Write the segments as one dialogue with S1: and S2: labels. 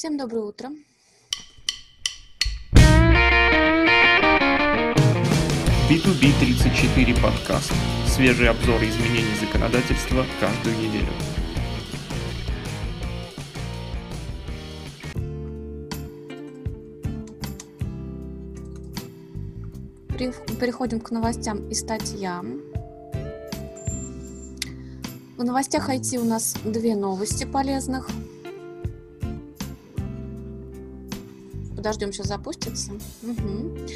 S1: Всем доброе утро.
S2: B2B34 подкаст. Свежий обзор изменений законодательства каждую неделю.
S1: Переходим к новостям и статьям. В новостях IT у нас две новости полезных. Подождем, сейчас запустится. Угу.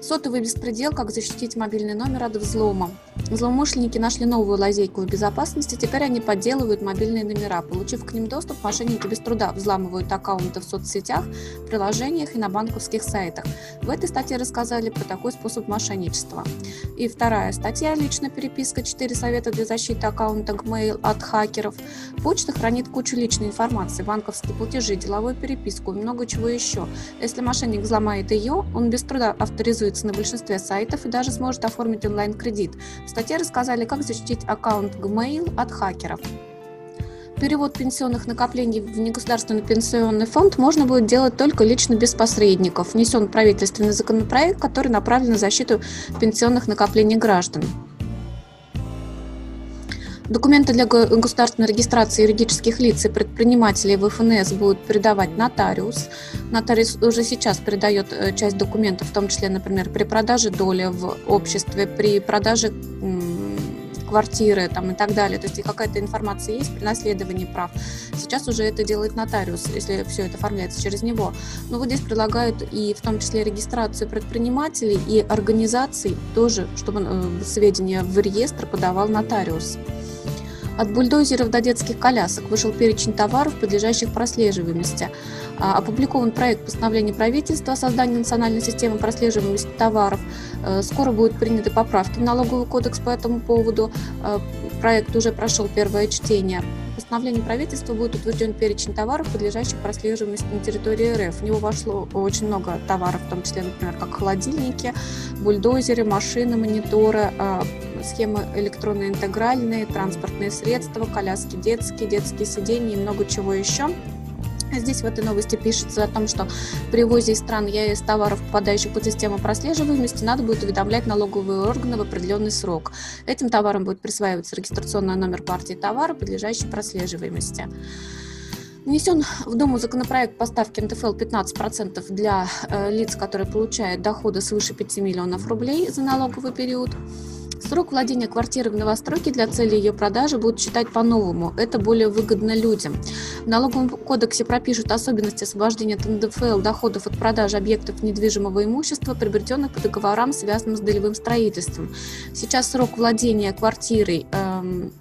S1: Сотовый беспредел, как защитить мобильный номер от взлома. Злоумышленники нашли новую лазейку в безопасности, теперь они подделывают мобильные номера. Получив к ним доступ, мошенники без труда взламывают аккаунты в соцсетях, приложениях и на банковских сайтах. В этой статье рассказали про такой способ мошенничества. И вторая статья «Личная переписка. Четыре совета для защиты аккаунта Gmail от хакеров». Почта хранит кучу личной информации, банковские платежи, деловую переписку и много чего еще. Если мошенник взломает ее, он без труда авторизуется на большинстве сайтов и даже сможет оформить онлайн-кредит. В статье рассказали, как защитить аккаунт Gmail от хакеров. Перевод пенсионных накоплений в негосударственный пенсионный фонд можно будет делать только лично без посредников. Внесен правительственный законопроект, который направлен на защиту пенсионных накоплений граждан. Документы для государственной регистрации юридических лиц и предпринимателей в ФНС будут передавать нотариус. Нотариус уже сейчас передает э, часть документов, в том числе, например, при продаже доли в обществе, при продаже квартиры там, и так далее. То есть какая-то информация есть при наследовании прав. Сейчас уже это делает нотариус, если все это оформляется через него. Но вот здесь предлагают и в том числе регистрацию предпринимателей и организаций тоже, чтобы э, сведения в реестр подавал нотариус. От бульдозеров до детских колясок вышел перечень товаров, подлежащих прослеживаемости. А, опубликован проект постановления правительства о создании национальной системы прослеживаемости товаров. Э, скоро будут приняты поправки в налоговый кодекс по этому поводу. Э, проект уже прошел первое чтение постановлении правительства будет утвержден перечень товаров, подлежащих прослеживаемости на территории РФ. В него вошло очень много товаров, в том числе, например, как холодильники, бульдозеры, машины, мониторы, схемы электронно-интегральные, транспортные средства, коляски детские, детские сиденья и много чего еще. Здесь в этой новости пишется о том, что при ввозе из стран ЕС товаров, попадающих под систему прослеживаемости, надо будет уведомлять налоговые органы в определенный срок. Этим товарам будет присваиваться регистрационный номер партии товара, подлежащий прослеживаемости. Внесен в Думу законопроект поставки НТФЛ 15% для э, лиц, которые получают доходы свыше 5 миллионов рублей за налоговый период. Срок владения квартиры в новостройке для цели ее продажи будут считать по-новому. Это более выгодно людям. В налоговом кодексе пропишут особенности освобождения от НДФЛ доходов от продажи объектов недвижимого имущества, приобретенных по договорам, связанным с долевым строительством. Сейчас срок владения квартирой эм,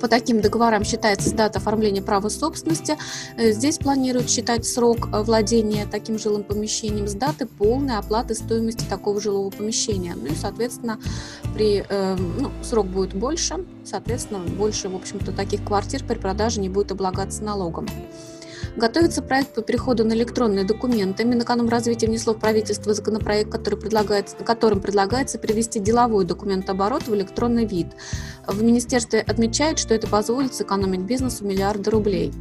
S1: по таким договорам считается дата оформления права собственности. Э, здесь планируют считать срок э, владения таким жилым помещением с даты полной оплаты стоимости такого жилого помещения. Ну и, соответственно, при, ну, срок будет больше, соответственно, больше, в общем-то, таких квартир при продаже не будет облагаться налогом. Готовится проект по переходу на электронные документы. Минэкономразвитие внесло в правительство законопроект, который предлагает, которым предлагается привести деловой документооборот в электронный вид. В министерстве отмечают, что это позволит сэкономить бизнесу миллиарды рублей.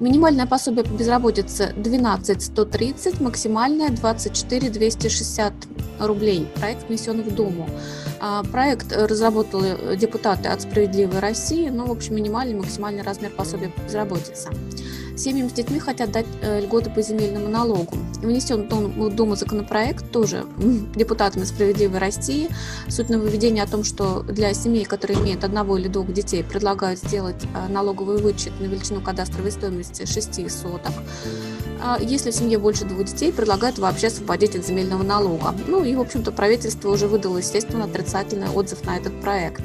S1: Минимальное пособие по безработице 12 130, максимальное 24 260 рублей. Проект внесен в Думу. А, проект разработали депутаты от «Справедливой России», ну, в общем, минимальный максимальный размер пособия по безработице. Семьям с детьми хотят дать э, льготы по земельному налогу. Внесен в Думу законопроект тоже депутатами «Справедливой России». Суть нововведения о том, что для семей, которые имеют одного или двух детей, предлагают сделать э, налоговый вычет на величину кадастровой стоимости 6 соток. А если в семье больше двух детей, предлагают вообще освободить от земельного налога. Ну и, в общем-то, правительство уже выдало, естественно, отрицательный отзыв на этот проект.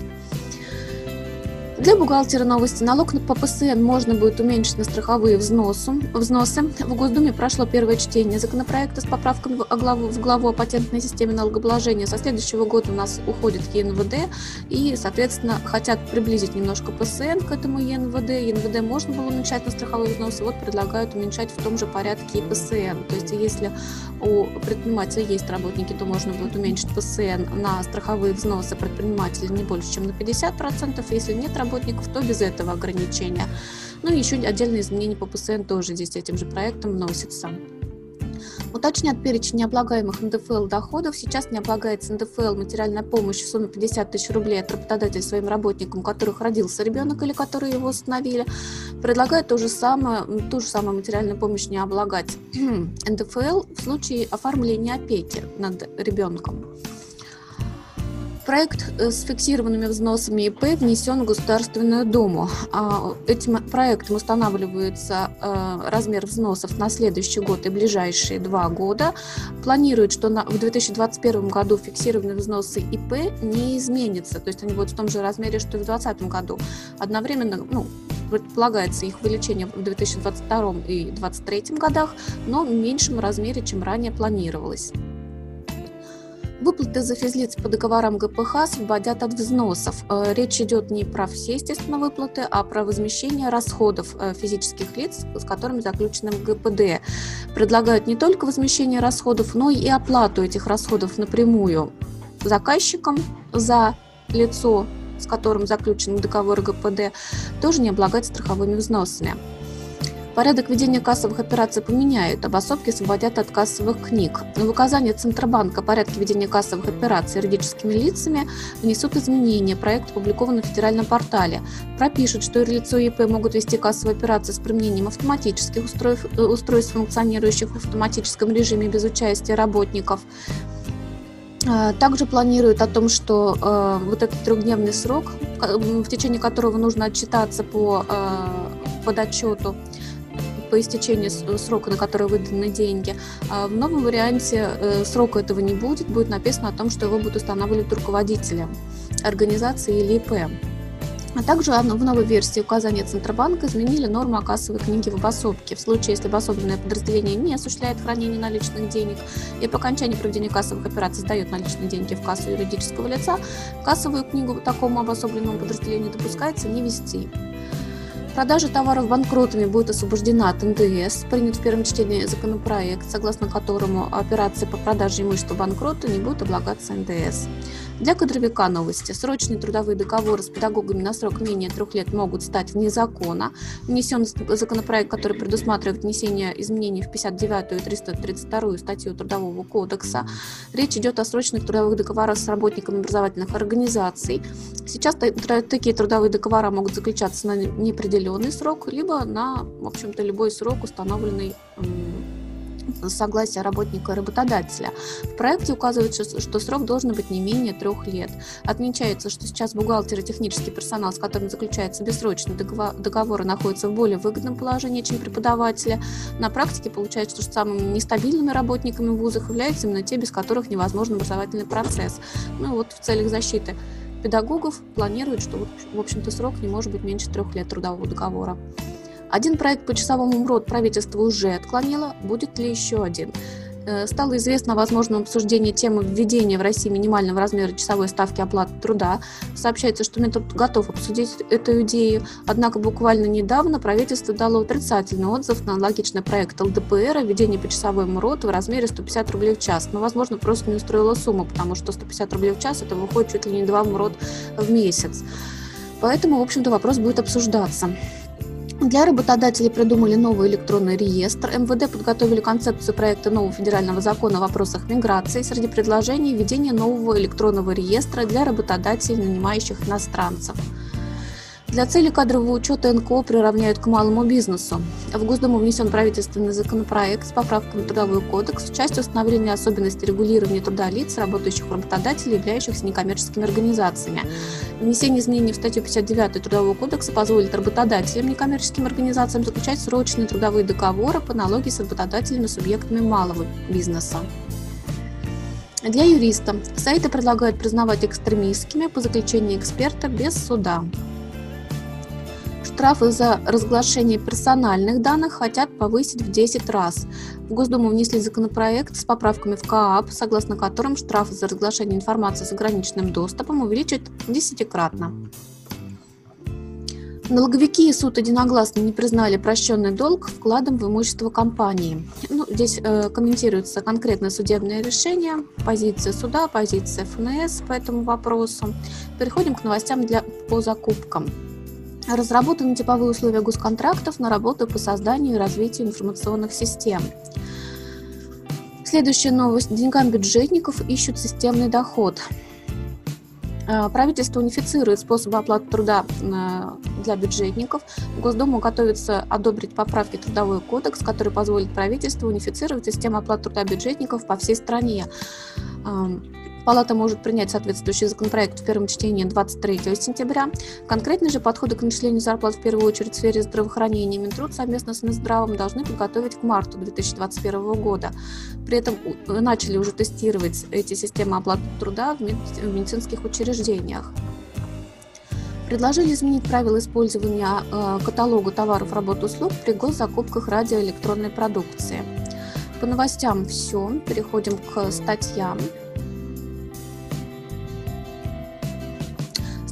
S1: Для бухгалтера новости налог по ПСН можно будет уменьшить на страховые взносы. взносы. В Госдуме прошло первое чтение законопроекта с поправками в главу, в главу о патентной системе налогообложения. Со следующего года у нас уходит ЕНВД и, соответственно, хотят приблизить немножко ПСН к этому ЕНВД. ЕНВД можно было уменьшать на страховые взносы, вот предлагают уменьшать в том же порядке и ПСН. То есть если у предпринимателя есть работники, то можно будет уменьшить ПСН на страховые взносы предпринимателя не больше, чем на 50%. Если нет работников, работников, то без этого ограничения. Ну и еще отдельные изменения по ПСН тоже здесь этим же проектом вносятся. Уточнят перечень необлагаемых НДФЛ доходов. Сейчас не облагается НДФЛ материальная помощь в сумме 50 тысяч рублей от работодателя своим работникам, у которых родился ребенок или которые его установили. Предлагают то же самое, ту же самую материальную помощь не облагать НДФЛ в случае оформления опеки над ребенком. Проект э, с фиксированными взносами ИП внесен в Государственную Думу. А, этим проектом устанавливается э, размер взносов на следующий год и ближайшие два года. Планируют, что в 2021 году фиксированные взносы ИП не изменятся, то есть они будут в том же размере, что и в 2020 году. Одновременно, ну, предполагается их увеличение в 2022 и 2023 годах, но в меньшем размере, чем ранее планировалось. Выплаты за физлиц по договорам ГПХ освободят от взносов. Э, речь идет не про все, естественно, выплаты, а про возмещение расходов э, физических лиц, с которыми заключены в ГПД. Предлагают не только возмещение расходов, но и оплату этих расходов напрямую заказчикам за лицо, с которым заключен договор ГПД, тоже не облагать страховыми взносами. Порядок ведения кассовых операций поменяют, обособки освободят от кассовых книг. В указание Центробанка о порядке ведения кассовых операций юридическими лицами внесут изменения. Проект опубликован на федеральном портале. Пропишут, что юрлицо ИП могут вести кассовые операции с применением автоматических устройств, э, устройств функционирующих в автоматическом режиме без участия работников. А, также планируют о том, что э, вот этот трехдневный срок, в течение которого нужно отчитаться по э, подотчету, по истечении срока, на который выданы деньги. А в новом варианте э, срока этого не будет, будет написано о том, что его будут устанавливать руководители организации или ИП. А также в новой версии указания Центробанка изменили норму о кассовой книге в обособке. В случае, если обособленное подразделение не осуществляет хранение наличных денег и по окончании проведения кассовых операций сдает наличные деньги в кассу юридического лица, кассовую книгу такому обособленному подразделению допускается не вести. Продажа товаров банкротами будет освобождена от НДС. Принят в первом чтении законопроект, согласно которому операции по продаже имущества банкрота не будут облагаться НДС. Для кадровика новости. Срочные трудовые договоры с педагогами на срок менее трех лет могут стать вне закона. Внесен законопроект, который предусматривает внесение изменений в 59 и 332 статью Трудового кодекса. Речь идет о срочных трудовых договорах с работниками образовательных организаций. Сейчас такие трудовые договора могут заключаться на неопределенный срок, либо на, в общем-то, любой срок, установленный согласия работника и работодателя. В проекте указывается, что срок должен быть не менее трех лет. Отмечается, что сейчас бухгалтер и технический персонал, с которым заключается бессрочный договор, договор находятся в более выгодном положении, чем преподаватели. На практике получается, что самыми нестабильными работниками в вузах являются именно те, без которых невозможен образовательный процесс. Ну вот в целях защиты педагогов планируют, что, в общем-то, срок не может быть меньше трех лет трудового договора. Один проект по часовому МРОД правительство уже отклонило. Будет ли еще один? Э, стало известно о возможном обсуждении темы введения в России минимального размера часовой ставки оплаты труда. Сообщается, что Минтруд готов обсудить эту идею, однако буквально недавно правительство дало отрицательный отзыв на аналогичный проект ЛДПР о введении почасовой МРОД в размере 150 рублей в час. Но, возможно, просто не устроила сумма, потому что 150 рублей в час это выходит чуть ли не 2 МРОД в месяц. Поэтому, в общем-то, вопрос будет обсуждаться. Для работодателей придумали новый электронный реестр. МВД подготовили концепцию проекта нового федерального закона о вопросах миграции. Среди предложений введение нового электронного реестра для работодателей, нанимающих иностранцев. Для цели кадрового учета НКО приравняют к малому бизнесу. В Госдуму внесен правительственный законопроект с поправками в Трудовой кодекс в части установления особенностей регулирования труда лиц, работающих у работодателей, являющихся некоммерческими организациями. Внесение изменений в статью 59 Трудового кодекса позволит работодателям, некоммерческим организациям заключать срочные трудовые договоры по аналогии с работодателями субъектами малого бизнеса. Для юриста сайты предлагают признавать экстремистскими по заключению эксперта без суда штрафы за разглашение персональных данных хотят повысить в 10 раз. В Госдуму внесли законопроект с поправками в КААП, согласно которым штрафы за разглашение информации с ограниченным доступом увеличат десятикратно. Налоговики и суд единогласно не признали прощенный долг вкладом в имущество компании. Ну, здесь э, комментируется конкретное судебное решение, позиция суда, позиция ФНС по этому вопросу. Переходим к новостям для, по закупкам. Разработаны типовые условия госконтрактов на работу по созданию и развитию информационных систем. Следующая новость. Деньгам бюджетников ищут системный доход. Э, правительство унифицирует способы оплаты труда э, для бюджетников. Госдуму готовится одобрить поправки Трудовой кодекс, который позволит правительству унифицировать систему оплаты труда бюджетников по всей стране. Палата может принять соответствующий законопроект в первом чтении 23 сентября. Конкретные же подходы к начислению зарплат в первую очередь в сфере здравоохранения Минтруд совместно с Минздравом должны подготовить к марту 2021 года. При этом начали уже тестировать эти системы оплаты труда в медицинских учреждениях. Предложили изменить правила использования э, каталога товаров, работ услуг при госзакупках радиоэлектронной продукции. По новостям все. Переходим к статьям.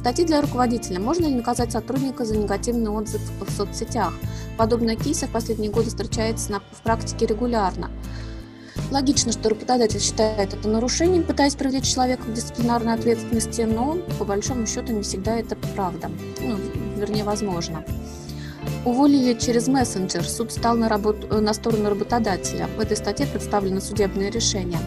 S1: Статьи для руководителя. Можно ли наказать сотрудника за негативный отзыв в соцсетях? Подобные кейсы в последние годы встречаются в практике регулярно. Логично, что работодатель считает это нарушением, пытаясь привлечь человека к дисциплинарной ответственности, но по большому счету не всегда это правда. Ну, вернее, возможно. Уволили через мессенджер. Суд стал на, работу, э, на сторону работодателя. В этой статье представлено судебное решение.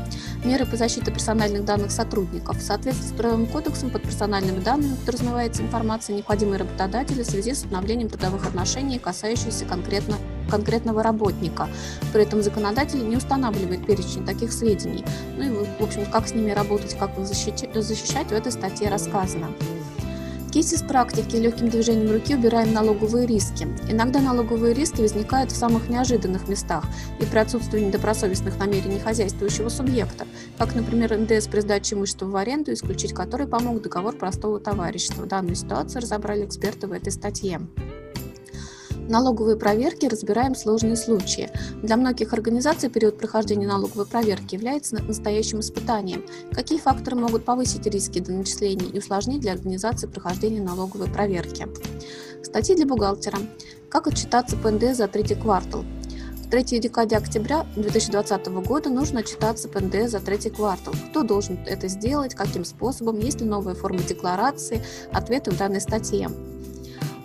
S1: Меры по защите персональных данных сотрудников. В соответствии с Трудовым кодексом под персональными данными подразумевается информация, необходимая работодателю в связи с обновлением трудовых отношений, касающихся конкретно, конкретного работника. При этом законодатель не устанавливает перечень таких сведений. Ну и, в общем, как с ними работать, как их защищать в этой статье рассказано кейсе с практики легким движением руки убираем налоговые риски. Иногда налоговые риски возникают в самых неожиданных местах и при отсутствии недобросовестных намерений хозяйствующего субъекта, как, например, НДС при сдаче имущества в аренду, исключить который помог договор простого товарищества. Данную ситуацию разобрали эксперты в этой статье налоговые проверки разбираем сложные случаи. Для многих организаций период прохождения налоговой проверки является настоящим испытанием. Какие факторы могут повысить риски до начисления и усложнить для организации прохождения налоговой проверки? Статьи для бухгалтера. Как отчитаться по НДС за третий квартал? В третьей декаде октября 2020 года нужно отчитаться по НДС за третий квартал. Кто должен это сделать, каким способом, есть ли новая форма декларации, ответы в данной статье.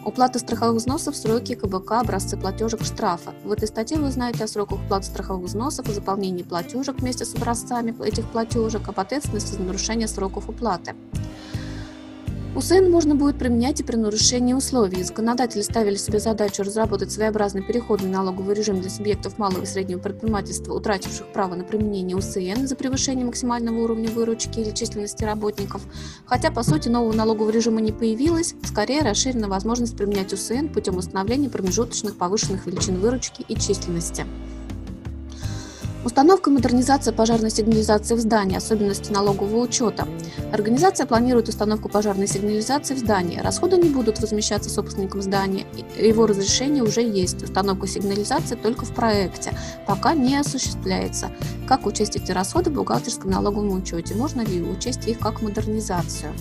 S1: Уплата страховых взносов, сроки КБК, образцы платежек, штрафа. В этой статье вы узнаете о сроках уплаты страховых взносов, о заполнении платежек вместе с образцами этих платежек, об ответственности за нарушение сроков уплаты. УСН можно будет применять и при нарушении условий. Законодатели ставили себе задачу разработать своеобразный переходный налоговый режим для субъектов малого и среднего предпринимательства, утративших право на применение УСН за превышение максимального уровня выручки или численности работников. Хотя, по сути, нового налогового режима не появилось, скорее расширена возможность применять УСН путем установления промежуточных повышенных величин выручки и численности. Установка и модернизация пожарной сигнализации в здании, особенности налогового учета. Организация планирует установку пожарной сигнализации в здании. Расходы не будут возмещаться собственником здания. Его разрешение уже есть. Установка сигнализации только в проекте. Пока не осуществляется. Как учесть эти расходы в бухгалтерском налоговом учете? Можно ли учесть их как модернизацию?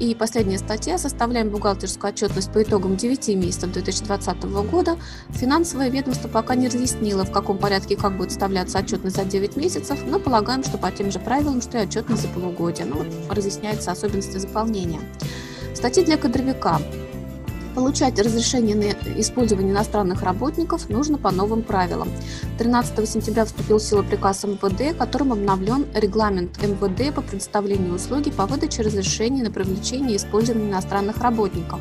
S1: И последняя статья. Составляем бухгалтерскую отчетность по итогам 9 месяцев 2020 года. Финансовое ведомство пока не разъяснило, в каком порядке и как будет составляться отчетность за 9 месяцев, но полагаем, что по тем же правилам, что и отчетность за полугодие. Ну, разъясняются особенности заполнения. Статьи для кадровика. Получать разрешение на использование иностранных работников нужно по новым правилам. 13 сентября вступил в силу приказ МВД, которым обновлен регламент МВД по предоставлению услуги по выдаче разрешений на привлечение и использование иностранных работников,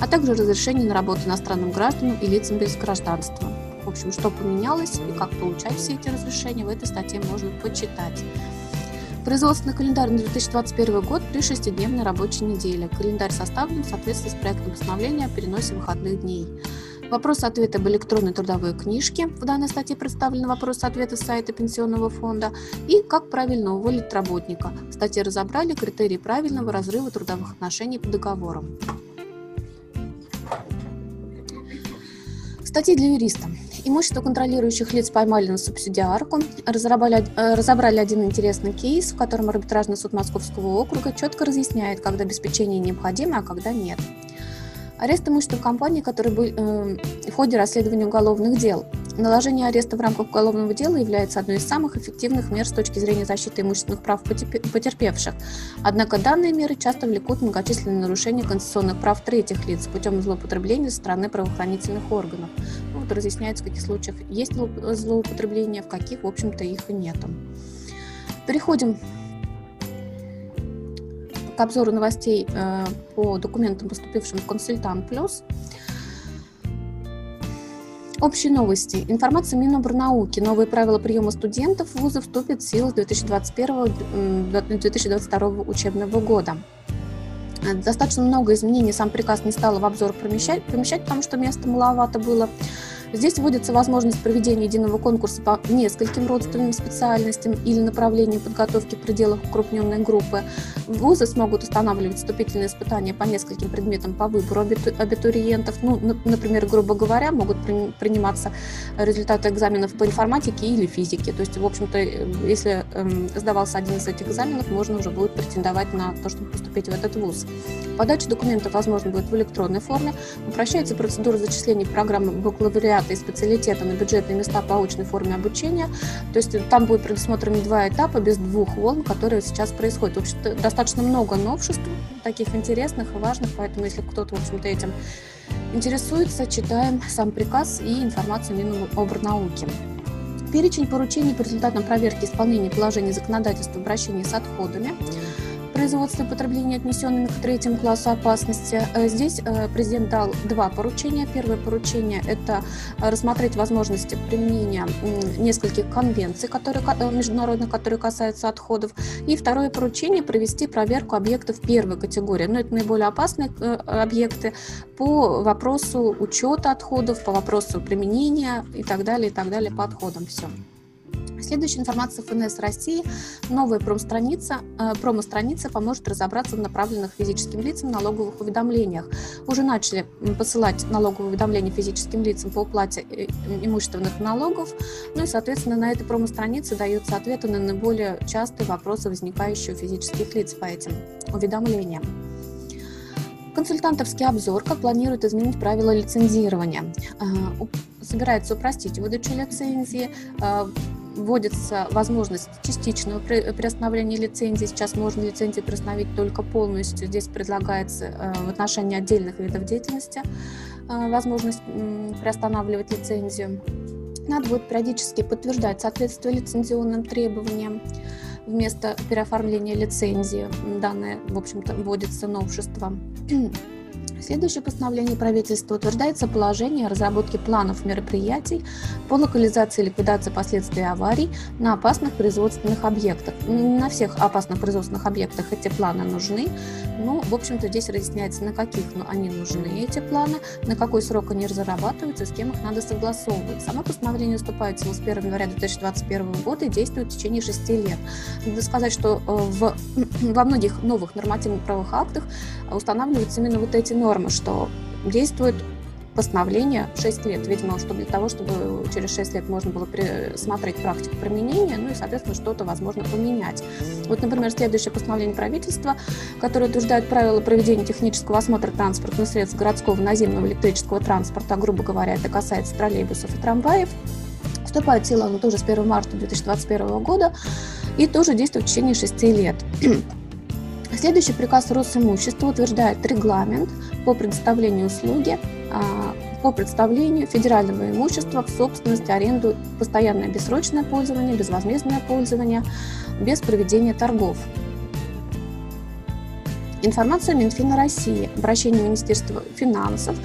S1: а также разрешение на работу иностранным гражданам и лицам без гражданства. В общем, что поменялось и как получать все эти разрешения, в этой статье можно почитать. Производственный календарь на 2021 год при шестидневной рабочей неделе. Календарь составлен в соответствии с проектом постановления о переносе выходных дней. Вопрос-ответы об электронной трудовой книжке. В данной статье представлены вопросы-ответы с сайта Пенсионного фонда и как правильно уволить работника. В статье разобрали критерии правильного разрыва трудовых отношений по договорам. Статьи для юриста. Имущество контролирующих лиц поймали на субсидиарку, разобрали, э, разобрали один интересный кейс, в котором арбитражный суд Московского округа четко разъясняет, когда обеспечение необходимо, а когда нет. Арест имущества компании, который был э, в ходе расследования уголовных дел. Наложение ареста в рамках уголовного дела является одной из самых эффективных мер с точки зрения защиты имущественных прав потерпевших. Однако данные меры часто влекут многочисленные нарушения конституционных прав третьих лиц путем злоупотребления со стороны правоохранительных органов. Ну, вот разъясняется, в каких случаях есть злоупотребление, в каких, в общем-то, их и нету. Переходим к обзору новостей э, по документам, поступившим в «Консультант Плюс». Общие новости. Информация Минобрнауки. Новые правила приема студентов в вузы вступят в силу с 2021-2022 учебного года. Достаточно много изменений сам приказ не стал в обзор помещать, помещать, потому что места маловато было. Здесь вводится возможность проведения единого конкурса по нескольким родственным специальностям или направлениям подготовки в пределах укрупненной группы. Вузы смогут устанавливать вступительные испытания по нескольким предметам по выбору абитуриентов. Ну, например, грубо говоря, могут приниматься результаты экзаменов по информатике или физике. То есть, в общем-то, если эм, сдавался один из этих экзаменов, можно уже будет претендовать на то, чтобы поступить в этот вуз. Подача документов возможно будет в электронной форме. Упрощается процедура зачисления программы бакалавриата и специалитета на бюджетные места по очной форме обучения. То есть там будет предусмотрены два этапа без двух волн, которые сейчас происходят. В общем-то, достаточно много новшеств, таких интересных и важных, поэтому если кто-то, в общем-то, этим интересуется, читаем сам приказ и информацию Минобрнауки. Перечень поручений по результатам проверки исполнения положений законодательства в обращении с отходами – производства и потребления, отнесенными к третьему классу опасности. Э, здесь э, президент дал два поручения. Первое поручение – это рассмотреть возможности применения нескольких конвенций которые, э, международных, которые касаются отходов. И второе поручение – провести проверку объектов первой категории. Но это наиболее опасные объекты по вопросу учета отходов, по вопросу применения и так далее, и так далее по отходам. Все. Следующая информация ФНС России. Новая промстраница, э, промо-страница поможет разобраться в направленных физическим лицам налоговых уведомлениях. Уже начали посылать налоговые уведомления физическим лицам по уплате э, имущественных налогов. Ну и, соответственно, на этой промо-странице даются ответы на наиболее частые вопросы, возникающие у физических лиц по этим уведомлениям. Консультантовский обзор, как планирует изменить правила лицензирования. Э, собирается упростить выдачу лицензии, вводится возможность частичного приостановления лицензии. Сейчас можно лицензию приостановить только полностью. Здесь предлагается э, в отношении отдельных видов деятельности э, возможность приостанавливать лицензию. Надо будет периодически подтверждать соответствие лицензионным требованиям. Вместо переоформления лицензии данное, в общем-то, вводится новшество. Следующее постановление правительства утверждается положение о разработке планов мероприятий по локализации и ликвидации последствий аварий на опасных производственных объектах. На всех опасных производственных объектах эти планы нужны, но, в общем-то, здесь разъясняется, на каких ну, они нужны, эти планы, на какой срок они разрабатываются, с кем их надо согласовывать. Само постановление вступает с 1 января 2021 года и действует в течение 6 лет. Надо сказать, что э, в, во многих новых нормативных правовых актах устанавливаются именно вот эти нормы, что действует постановление 6 лет, видимо, что для того, чтобы через 6 лет можно было смотреть практику применения, ну и, соответственно, что-то, возможно, поменять. Вот, например, следующее постановление правительства, которое утверждает правила проведения технического осмотра транспортных средств городского наземного электрического транспорта, грубо говоря, это касается троллейбусов и трамваев, вступает в силу оно тоже с 1 марта 2021 года и тоже действует в течение 6 лет. Следующий приказ Росимущества утверждает регламент по предоставлению услуги а, по представлению федерального имущества в собственность, аренду, постоянное бессрочное пользование, безвозмездное пользование, без проведения торгов. Информация Минфина России. Обращение Министерства финансов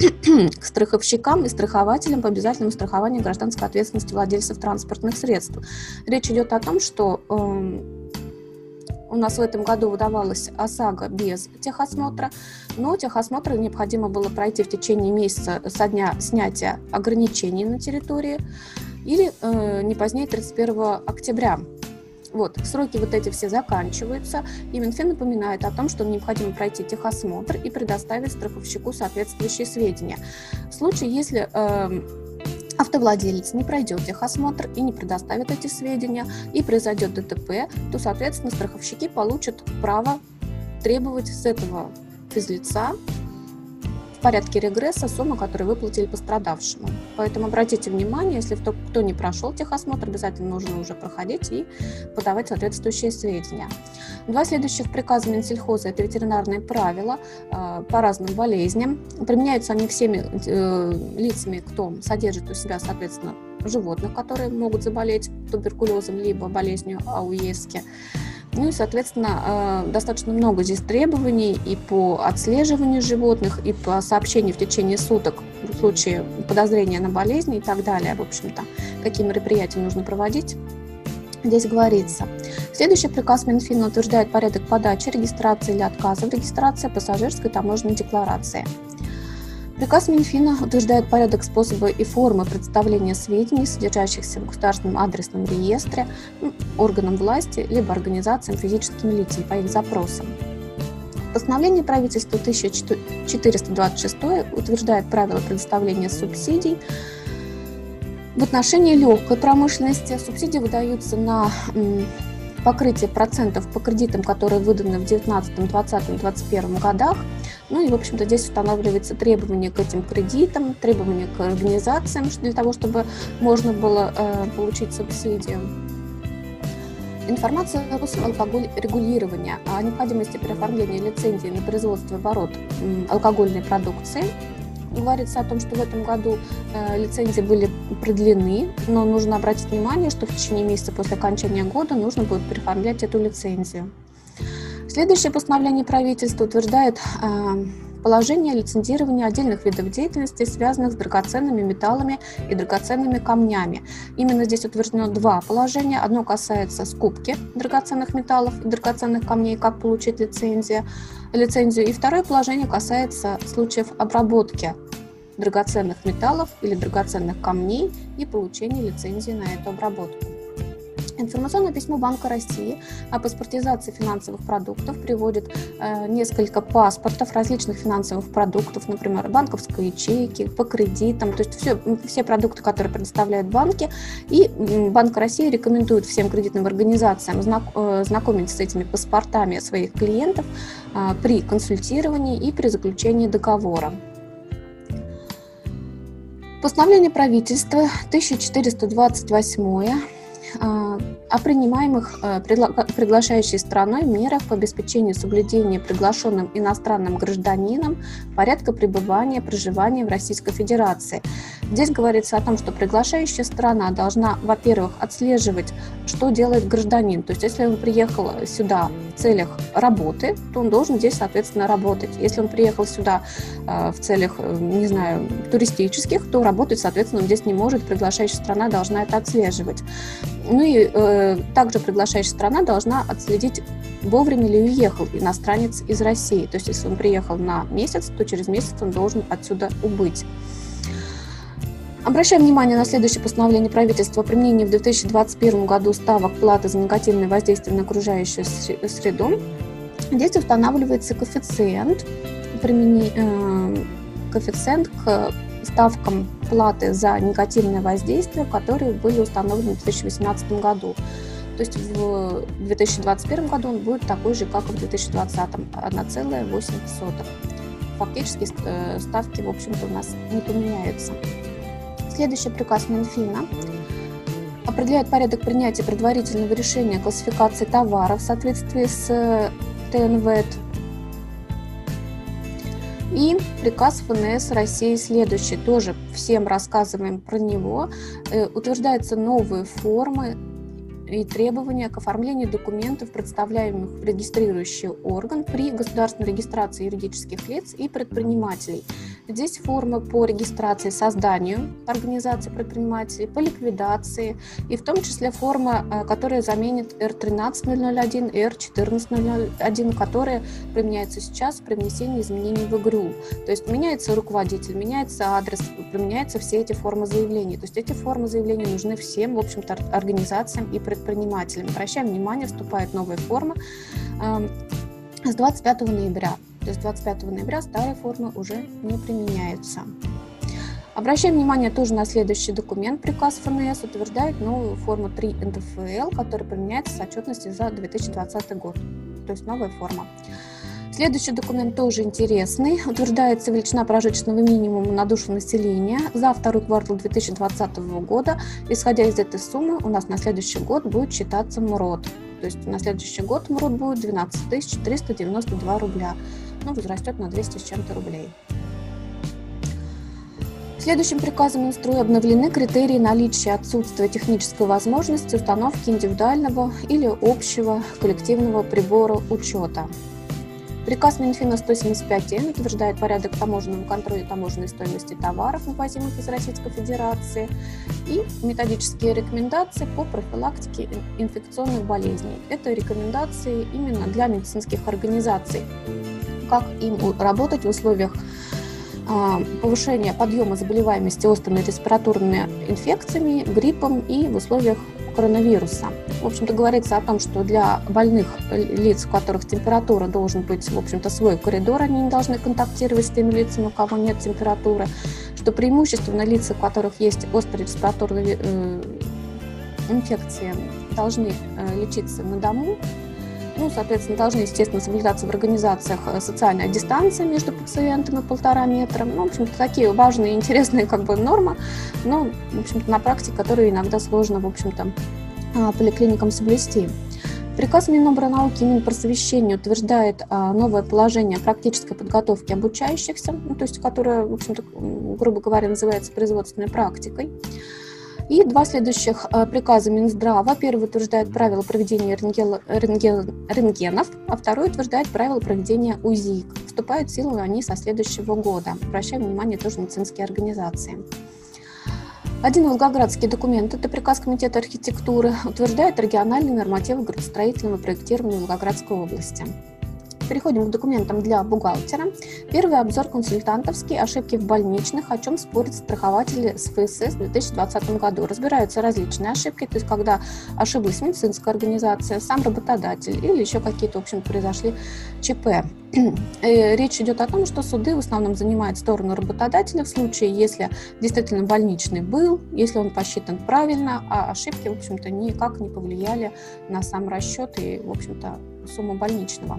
S1: к страховщикам и страхователям по обязательному страхованию гражданской ответственности владельцев транспортных средств. Речь идет о том, что э, у нас в этом году выдавалась ОСАГО без техосмотра, но техосмотр необходимо было пройти в течение месяца со дня снятия ограничений на территории или э, не позднее 31 октября. Вот, сроки вот эти все заканчиваются, и Минфин напоминает о том, что необходимо пройти техосмотр и предоставить страховщику соответствующие сведения. В случае, если э, автовладелец не пройдет техосмотр и не предоставит эти сведения, и произойдет ДТП, то, соответственно, страховщики получат право требовать с этого физлица порядке регресса сумма, которую выплатили пострадавшему. Поэтому обратите внимание, если кто, не прошел техосмотр, обязательно нужно уже проходить и подавать соответствующие сведения. Два следующих приказа Минсельхоза – это ветеринарные правила э, по разным болезням. Применяются они всеми э, лицами, кто содержит у себя, соответственно, животных, которые могут заболеть туберкулезом либо болезнью АУЕСКи. Ну и, соответственно, э, достаточно много здесь требований и по отслеживанию животных, и по сообщению в течение суток в случае подозрения на болезни и так далее. В общем-то, какие мероприятия нужно проводить здесь говорится. Следующий приказ Минфина утверждает порядок подачи, регистрации или отказа в регистрации пассажирской таможенной декларации. Приказ Минфина утверждает порядок, способа и формы представления сведений, содержащихся в государственном адресном реестре, органам власти либо организациям физическим лицам по их запросам. Постановление правительства 1426 утверждает правила предоставления субсидий в отношении легкой промышленности. Субсидии выдаются на покрытие процентов по кредитам, которые выданы в 2019, 2020, 2021 годах. Ну и, в общем-то, здесь устанавливается требования к этим кредитам, требования к организациям для того, чтобы можно было э, получить субсидию. Информация о алкоголь регулирования о необходимости переоформления лицензии на производство оборот алкогольной продукции говорится о том, что в этом году э, лицензии были продлены, но нужно обратить внимание, что в течение месяца после окончания года нужно будет переоформлять эту лицензию. Следующее постановление правительства утверждает э, положение лицензирования отдельных видов деятельности, связанных с драгоценными металлами и драгоценными камнями. Именно здесь утверждено два положения. Одно касается скупки драгоценных металлов и драгоценных камней, как получить лицензию, лицензию. И второе положение касается случаев обработки драгоценных металлов или драгоценных камней и получения лицензии на эту обработку. Информационное письмо Банка России о паспортизации финансовых продуктов приводит э, несколько паспортов различных финансовых продуктов, например, банковской ячейки, по кредитам, то есть все, все продукты, которые предоставляют банки. И Банк России рекомендует всем кредитным организациям знак, э, знакомиться с этими паспортами своих клиентов э, при консультировании и при заключении договора. Постановление правительства 1428 а, о принимаемых э, приглашающей страной мерах по обеспечению соблюдения приглашенным иностранным гражданином порядка пребывания, проживания в Российской Федерации. Здесь говорится о том, что приглашающая страна должна, во-первых, отслеживать, что делает гражданин. То есть, если он приехал сюда в целях работы, то он должен здесь, соответственно, работать. Если он приехал сюда э, в целях, э, не знаю, туристических, то работать, соответственно, он здесь не может. Приглашающая страна должна это отслеживать. Ну и э, также приглашающая страна должна отследить, вовремя ли уехал иностранец из России. То есть, если он приехал на месяц, то через месяц он должен отсюда убыть. Обращаем внимание на следующее постановление правительства о применении в 2021 году ставок платы за негативное воздействие на окружающую среду. Здесь устанавливается коэффициент, примени, э, коэффициент к ставкам платы за негативное воздействие, которые были установлены в 2018 году. То есть в 2021 году он будет такой же, как и в 2020, 1,8. Фактически э, ставки, в общем-то, у нас не поменяются. Следующий приказ Минфина определяет порядок принятия предварительного решения классификации товаров в соответствии с э, ТНВЭД и приказ ФНС России следующий, тоже всем рассказываем про него. Э, утверждаются новые формы и требования к оформлению документов, представляемых в регистрирующий орган при государственной регистрации юридических лиц и предпринимателей. Здесь формы по регистрации созданию организации предпринимателей, по ликвидации и в том числе форма, э, которая заменит R13001 и R14001, которые применяются сейчас при внесении изменений в игру. То есть меняется руководитель, меняется адрес, применяются все эти формы заявлений. То есть эти формы заявлений нужны всем, в общем-то, организациям и предпринимателям. Обращаем внимание, вступает новая форма эм, с 25 ноября. То есть 25 ноября старые формы уже не применяются. Обращаем внимание тоже на следующий документ. Приказ ФНС утверждает новую форму 3 НДФЛ, которая применяется с отчетности за 2020 год. То есть новая форма. Следующий документ тоже интересный. Утверждается величина прожиточного минимума на душу населения за второй квартал 2020 года. Исходя из этой суммы, у нас на следующий год будет считаться МРОД. То есть на следующий год МРОД будет 12 392 рубля. Ну, возрастет на 200 с чем-то рублей. Следующим приказом Минстрой обновлены критерии наличия отсутствия технической возможности установки индивидуального или общего коллективного прибора учета. Приказ Минфина 175Н утверждает порядок таможенного контроля таможенной стоимости товаров, вывозимых из Российской Федерации, и методические рекомендации по профилактике инфекционных болезней. Это рекомендации именно для медицинских организаций, как им работать в условиях а, повышения подъема заболеваемости острыми респираторными инфекциями, гриппом и в условиях коронавируса. В общем-то, говорится о том, что для больных лиц, у которых температура должен быть, в общем-то, свой коридор, они не должны контактировать с теми лицами, у кого нет температуры, что преимущественно лица, у которых есть острые респираторные э, инфекции, должны э, лечиться на дому, ну, соответственно, должны, естественно, соблюдаться в организациях э, социальная дистанция между пациентами полтора метра. Ну, в общем-то, такие важные интересные как бы нормы, но, в общем-то, на практике, которые иногда сложно, в общем-то, а, поликлиникам соблюсти. Приказ Минобрнауки и Минпросвещения утверждает а, новое положение практической подготовки обучающихся, ну, то есть которое, в общем-то, грубо говоря, называется производственной практикой. И два следующих э, приказа Минздрава. Первый утверждает правила проведения рентген, рентген, рентгенов, а второй утверждает правила проведения УЗИ. Вступают в силу они со следующего года. Обращаем внимание тоже медицинские организации. Один волгоградский документ, это приказ Комитета архитектуры, утверждает региональные нормативы градостроительного проектирования Волгоградской области. Переходим к документам для бухгалтера. Первый обзор консультантовский, ошибки в больничных, о чем спорят страхователи с ФСС в 2020 году. Разбираются различные ошибки, то есть когда ошиблась медицинская организация, сам работодатель или еще какие-то, в общем, произошли ЧП. Э, речь идет о том, что суды в основном занимают сторону работодателя в случае, если действительно больничный был, если он посчитан правильно, а ошибки, в общем-то, никак не повлияли на сам расчет и, в общем-то, сумму больничного.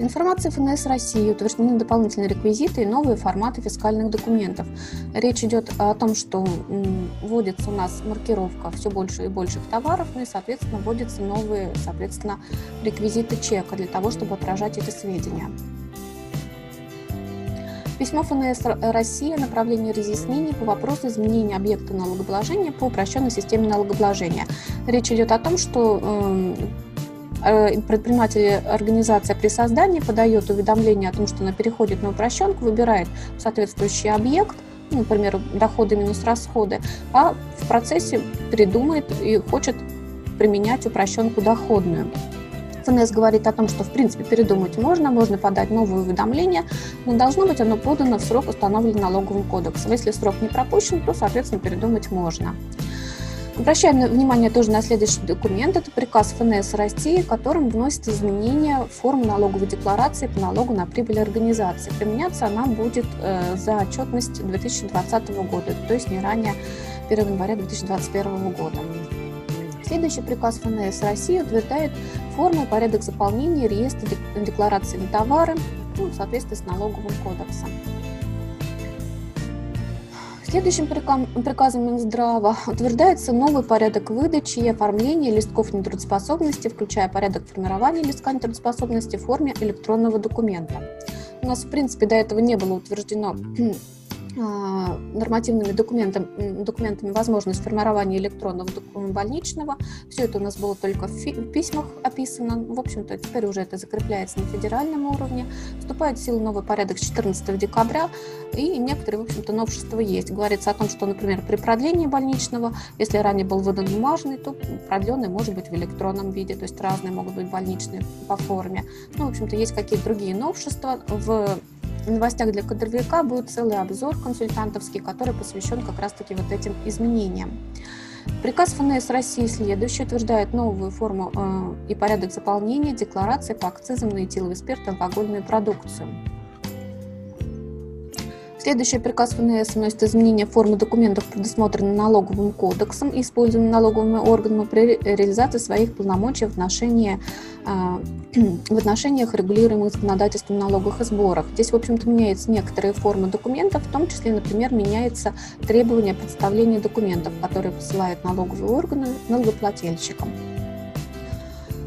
S1: Информация ФНС России утверждены дополнительные реквизиты и новые форматы фискальных документов. Речь идет о том, что вводится у нас маркировка все больше и больших товаров, ну и, соответственно, вводятся новые, соответственно, реквизиты чека для того, чтобы отражать эти сведения. Письмо ФНС России о направлении разъяснений по вопросу изменения объекта налогообложения по упрощенной системе налогообложения. Речь идет о том, что эм, предприниматель, организация при создании подает уведомление о том, что она переходит на упрощенку, выбирает соответствующий объект, ну, например, доходы минус расходы, а в процессе придумает и хочет применять упрощенку доходную. ФНС говорит о том, что в принципе передумать можно, можно подать новое уведомление, но должно быть оно подано в срок, установленный налоговым кодексом. Если срок не пропущен, то, соответственно, передумать можно. Обращаем внимание тоже на следующий документ. Это приказ ФНС России, которым вносит изменения в форму налоговой декларации по налогу на прибыль организации. Применяться она будет э, за отчетность 2020 года, то есть не ранее 1 января 2021 года. Следующий приказ ФНС России утверждает форму и порядок заполнения реестра декларации на товары ну, в соответствии с налоговым кодексом. Следующим приказом Минздрава утверждается новый порядок выдачи и оформления листков нетрудоспособности, включая порядок формирования листка нетрудоспособности в форме электронного документа. У нас, в принципе, до этого не было утверждено нормативными документами, документами возможность формирования электронного больничного. Все это у нас было только в письмах описано. В общем-то, теперь уже это закрепляется на федеральном уровне. Вступает в силу новый порядок с 14 декабря, и некоторые, в общем-то, новшества есть. Говорится о том, что, например, при продлении больничного, если ранее был выдан бумажный, то продленный может быть в электронном виде, то есть разные могут быть больничные по форме. Ну, в общем-то, есть какие-то другие новшества в в новостях для кадровика будет целый обзор консультантовский, который посвящен как раз-таки вот этим изменениям. Приказ ФНС России следующий утверждает новую форму э, и порядок заполнения декларации по акцизам на этиловый спирт и алкогольную продукцию. Следующий приказ ФНС вносит изменения формы документов, предусмотренных налоговым кодексом и используемыми налоговыми органами при реализации своих полномочий в, отношении, а, в отношениях, регулируемых законодательством налоговых и сборов. Здесь, в общем-то, меняются некоторые формы документов, в том числе, например, меняется требование представления документов, которые посылают налоговые органы налогоплательщикам.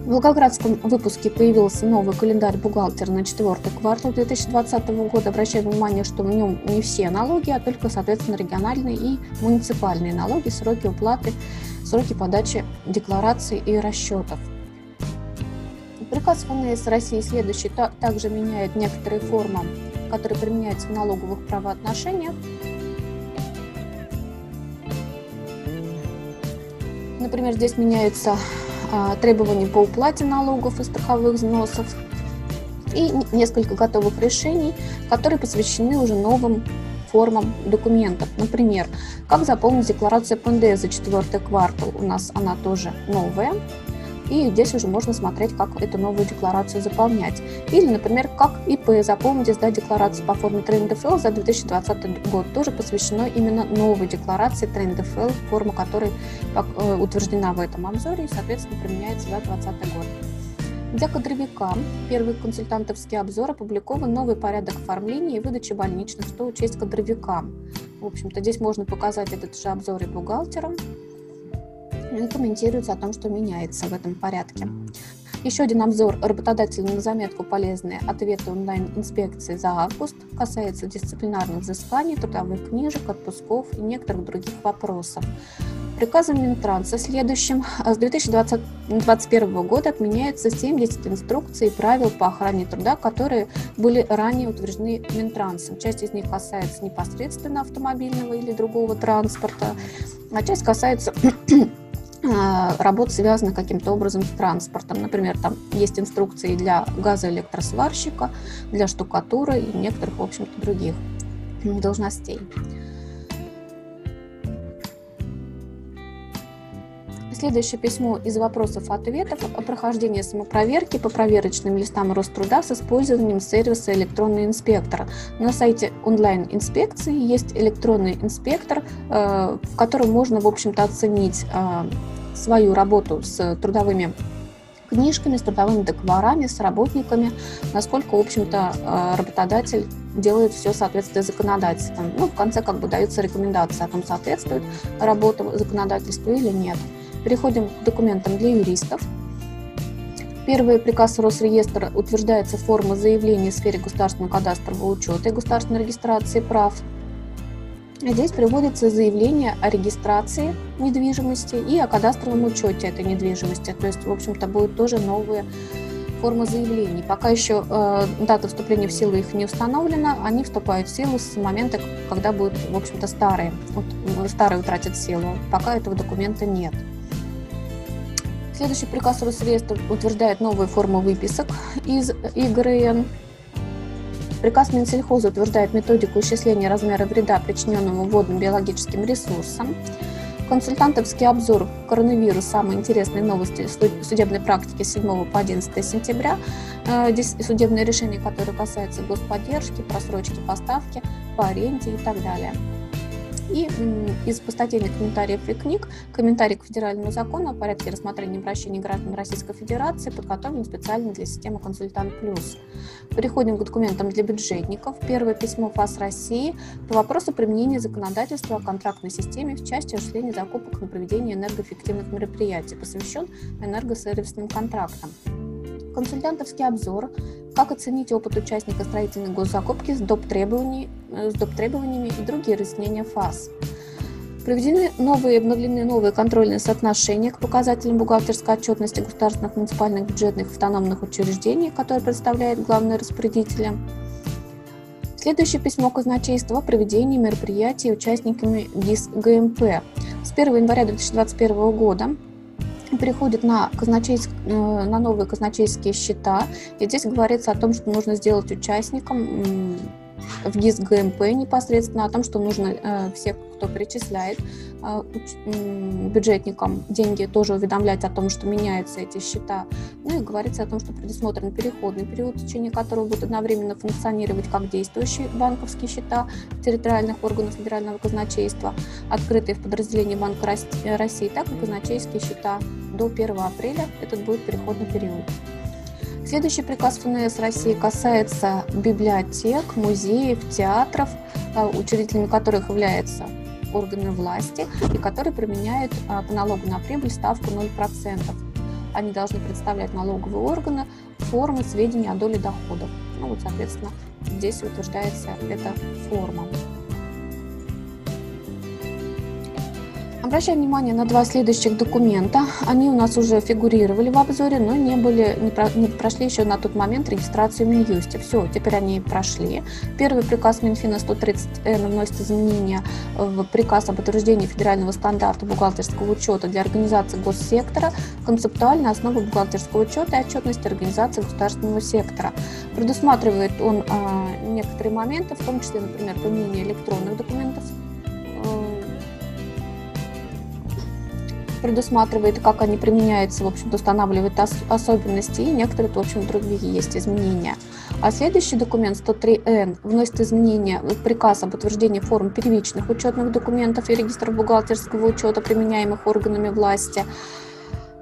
S1: В Волгоградском выпуске появился новый календарь бухгалтера на четвертый квартал 2020 года. Обращаю внимание, что в нем не все налоги, а только, соответственно, региональные и муниципальные налоги, сроки уплаты, сроки подачи деклараций и расчетов. Приказ ФНС России следующий также меняет некоторые формы, которые применяются в налоговых правоотношениях. Например, здесь меняются а, требований по уплате налогов и страховых взносов и несколько готовых решений, которые посвящены уже новым формам документов. Например, как заполнить декларацию ПНД за четвертый квартал. У нас она тоже новая. И здесь уже можно смотреть, как эту новую декларацию заполнять. Или, например, как ИП заполнить и сдать декларацию по форме ТРНДФЛ за 2020 год. Тоже посвящено именно новой декларации ТРНДФЛ, форма которой э, утверждена в этом обзоре и, соответственно, применяется за 2020 год. Для кадровика первый консультантовский обзор опубликован новый порядок оформления и выдачи больничных, что учесть кадровикам. В общем-то, здесь можно показать этот же обзор и бухгалтерам комментируется о том, что меняется в этом порядке. Еще один обзор работодателя на заметку полезные ответы онлайн-инспекции за август касается дисциплинарных взысканий, трудовых книжек, отпусков и некоторых других вопросов. Приказом Минтранса следующим с 2021 года отменяется 70 инструкций и правил по охране труда, которые были ранее утверждены Минтрансом. Часть из них касается непосредственно автомобильного или другого транспорта, а часть касается работ, связанных каким-то образом с транспортом. Например, там есть инструкции для газоэлектросварщика, для штукатуры и некоторых, в общем-то, других должностей. Следующее письмо из вопросов-ответов о прохождении самопроверки по проверочным листам Роструда с использованием сервиса «Электронный инспектор». На сайте онлайн-инспекции есть электронный инспектор, э, в котором можно, в общем-то, оценить э, свою работу с трудовыми книжками, с трудовыми договорами, с работниками, насколько, в общем-то, э, работодатель делает все соответствие законодательству. Ну, в конце как бы даются рекомендации о том, соответствует работа законодательству или нет. Переходим к документам для юристов. Первый приказ Росреестра утверждается форма заявления в сфере государственного кадастрового учета и государственной регистрации прав. Здесь приводится заявление о регистрации недвижимости и о кадастровом учете этой недвижимости. То есть, в общем-то, будут тоже новые формы заявлений. Пока еще э, дата вступления в силу их не установлена, они вступают в силу с момента, когда будут, в общем-то, старые, вот, старые утратят силу. Пока этого документа нет. Следующий приказ Росреестра утверждает новые формы выписок из ИГРН. Приказ Минсельхоза утверждает методику исчисления размера вреда, причиненного водным биологическим ресурсам. Консультантовский обзор коронавирус «Самые интересные новости судебной практики 7 по 11 сентября». Э, здесь судебные решения, которые касаются господдержки, просрочки поставки, по аренде и так далее. И из постатейных комментариев и книг комментарий к федеральному закону о порядке рассмотрения обращений граждан Российской Федерации подготовлен специально для системы «Консультант Плюс». Переходим к документам для бюджетников. Первое письмо ФАС России по вопросу применения законодательства о контрактной системе в части осуществления закупок на проведение энергоэффективных мероприятий, посвящен энергосервисным контрактам. Консультантовский обзор как оценить опыт участника строительной госзакупки с доп. Э, с доп. требованиями и другие разъяснения ФАС. Проведены новые, обновлены новые контрольные соотношения к показателям бухгалтерской отчетности государственных муниципальных бюджетных автономных учреждений, которые представляют главные распорядители. Следующее письмо казначейства о проведении мероприятий участниками ГИС ГМП. С 1 января 2021 года переходит на, казначейск, э, на новые казначейские счета. И здесь говорится о том, что нужно сделать участникам в ГИС ГМП непосредственно о том, что нужно э, всех, кто перечисляет э, бюджетникам деньги, тоже уведомлять о том, что меняются эти счета. Ну и говорится о том, что предусмотрен переходный период, в течение которого будут одновременно функционировать как действующие банковские счета территориальных органов федерального казначейства, открытые в подразделении Банка России, так и казначейские счета до 1 апреля. Этот будет переходный период. Следующий приказ ФНС России касается библиотек, музеев, театров, а, учредителями которых являются органы власти и которые применяют а, по налогу на прибыль ставку 0%. Они должны представлять налоговые органы формы сведений о доле доходов. Ну вот, соответственно, здесь утверждается эта форма. Обращаем внимание на два следующих документа. Они у нас уже фигурировали в обзоре, но не, были, не, про, не прошли еще на тот момент регистрацию в Минюсте. Все, теперь они прошли. Первый приказ Минфина 130Н вносит изменения в приказ об утверждении федерального стандарта бухгалтерского учета для организации госсектора, концептуальная основа бухгалтерского учета и отчетности организации государственного сектора. Предусматривает он а, некоторые моменты, в том числе, например, применение электронных документов предусматривает, как они применяются, в общем-то, устанавливает ос- особенности, и некоторые, в общем, другие есть изменения. А следующий документ 103Н вносит изменения в приказ об утверждении форм первичных учетных документов и регистров бухгалтерского учета, применяемых органами власти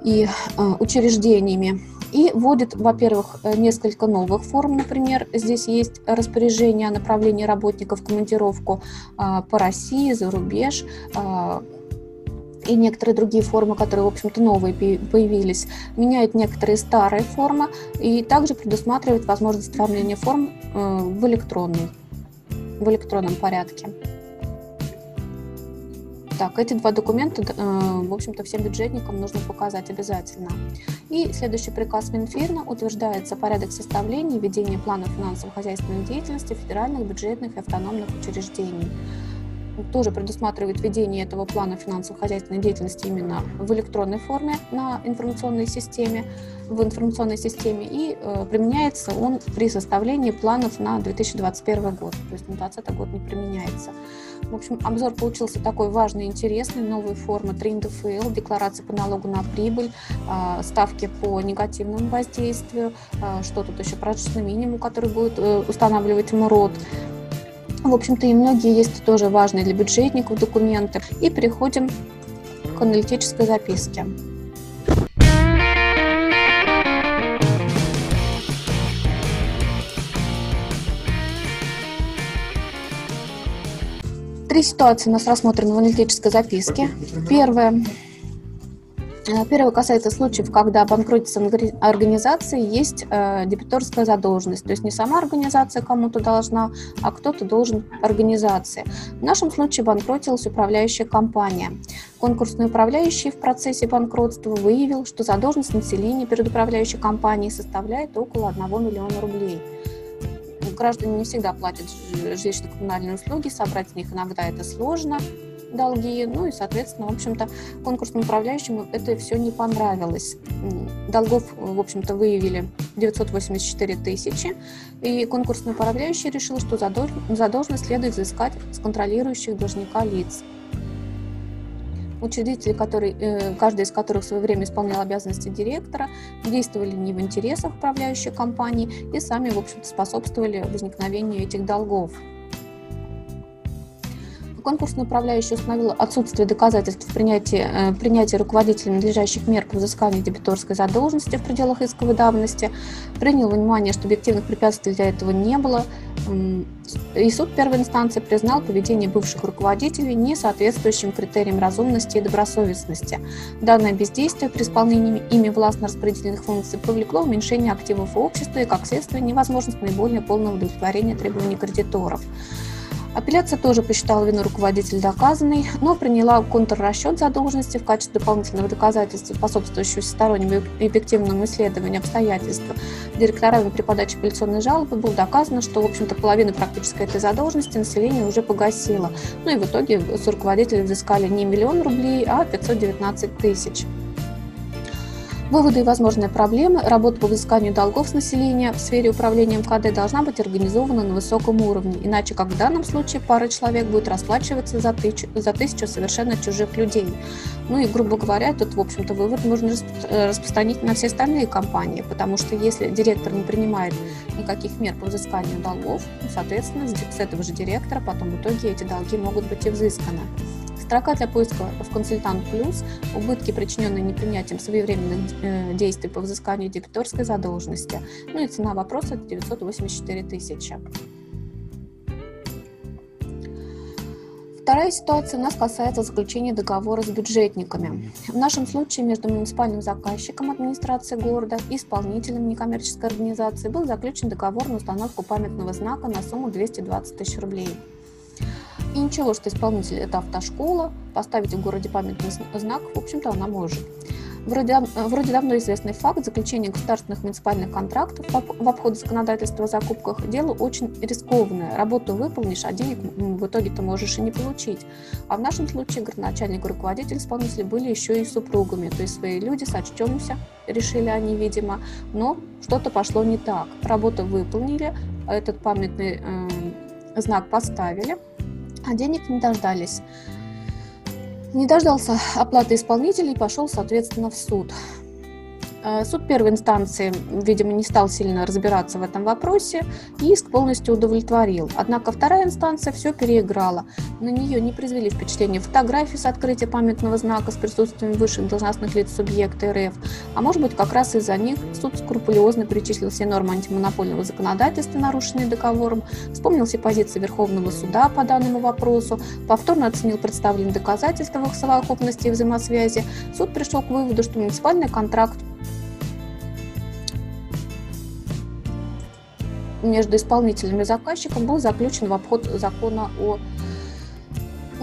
S1: и э, учреждениями. И вводит, во-первых, несколько новых форм, например, здесь есть распоряжение о направлении работников в командировку э, по России, за рубеж, э, и некоторые другие формы, которые, в общем-то, новые появились, меняют некоторые старые формы и также предусматривает возможность оформления форм э, в электронной, в электронном порядке. Так, эти два документа, э, в общем-то, всем бюджетникам нужно показать обязательно. И следующий приказ Минфина утверждается порядок составления и ведения планов финансово-хозяйственной деятельности федеральных, бюджетных и автономных учреждений тоже предусматривает введение этого плана финансово-хозяйственной деятельности именно в электронной форме на информационной системе, в информационной системе, и э, применяется он при составлении планов на 2021 год, то есть на 2020 год не применяется. В общем, обзор получился такой важный, интересный, новые формы 3 НДФЛ, декларации по налогу на прибыль, э, ставки по негативному воздействию, э, что тут еще, прожиточный минимум, который будет э, устанавливать МРОД, в общем-то, и многие есть тоже важные для бюджетников документы. И переходим к аналитической записке. Три ситуации у нас рассмотрены в аналитической записке. Первое первое касается случаев, когда банкротится организация, есть э, дебиторская задолженность. То есть не сама организация кому-то должна, а кто-то должен организации. В нашем случае банкротилась управляющая компания. Конкурсный управляющий в процессе банкротства выявил, что задолженность населения перед управляющей компанией составляет около 1 миллиона рублей. Граждане не всегда платят жилищно-коммунальные услуги, собрать с них иногда это сложно долги, ну и, соответственно, в общем-то, конкурсным управляющим это все не понравилось. Долгов, в общем-то, выявили 984 тысячи, и конкурсный управляющий решил, что задолженность следует взыскать с контролирующих должника лиц. Учредители, которые, э, каждый из которых в свое время исполнял обязанности директора, действовали не в интересах управляющей компании и сами, в общем-то, способствовали возникновению этих долгов. Конкурсный управляющий установил отсутствие доказательств принятия, э, принятия руководителем надлежащих мер по взысканию дебиторской задолженности в пределах исковой давности, принял внимание, что объективных препятствий для этого не было, и суд первой инстанции признал поведение бывших руководителей не соответствующим критериям разумности и добросовестности. Данное бездействие при исполнении ими властно-распределенных функций повлекло уменьшение активов общества и, как следствие, невозможность наиболее полного удовлетворения требований кредиторов. Апелляция тоже посчитала вину руководителя доказанной, но приняла контррасчет задолженности в качестве дополнительного доказательства, способствующего стороннему и объективному исследованию обстоятельств. Директорами при подаче апелляционной жалобы было доказано, что, в общем-то, половина практически этой задолженности население уже погасило. Ну и в итоге с руководителя взыскали не миллион рублей, а 519 тысяч. Выводы и возможные проблемы. Работа по взысканию долгов с населения в сфере управления МХД должна быть организована на высоком уровне, иначе как в данном случае пара человек будет расплачиваться за тысячу, за тысячу совершенно чужих людей. Ну и, грубо говоря, этот, в общем-то, вывод можно э, распространить на все остальные компании, потому что если директор не принимает никаких мер по взысканию долгов, соответственно, с этого же директора потом в итоге эти долги могут быть и взысканы. Строка для поиска в «Консультант Плюс» – убытки, причиненные непринятием своевременных э, действий по взысканию дебиторской задолженности. Ну и цена вопроса – 984 тысячи. Вторая ситуация у нас касается заключения договора с бюджетниками. В нашем случае между муниципальным заказчиком администрации города и исполнителем некоммерческой организации был заключен договор на установку памятного знака на сумму 220 тысяч рублей. И ничего, что исполнитель – это автошкола, поставить в городе памятный знак, в общем-то, она может. Вроде, вроде давно известный факт заключения государственных муниципальных контрактов в обход законодательства о закупках – дело очень рискованное. Работу выполнишь, а денег в итоге ты можешь и не получить. А в нашем случае городначальник и руководитель исполнителя были еще и супругами, то есть свои люди, сочтемся, решили они, видимо, но что-то пошло не так. Работу выполнили, этот памятный э, знак поставили – а денег не дождались. Не дождался оплаты исполнителей и пошел, соответственно, в суд. Э, суд первой инстанции, видимо, не стал сильно разбираться в этом вопросе иск полностью удовлетворил. Однако вторая инстанция все переиграла. На нее не произвели впечатление фотографии с открытия памятного знака с присутствием высших должностных лиц субъекта РФ. А может быть, как раз из-за них суд скрупулезно перечислил все нормы антимонопольного законодательства, нарушенные договором, вспомнил все позиции Верховного суда по данному вопросу, повторно оценил представленные доказательства в их совокупности и взаимосвязи. Суд пришел к выводу, что муниципальный контракт между исполнителем и заказчиком был заключен в обход закона о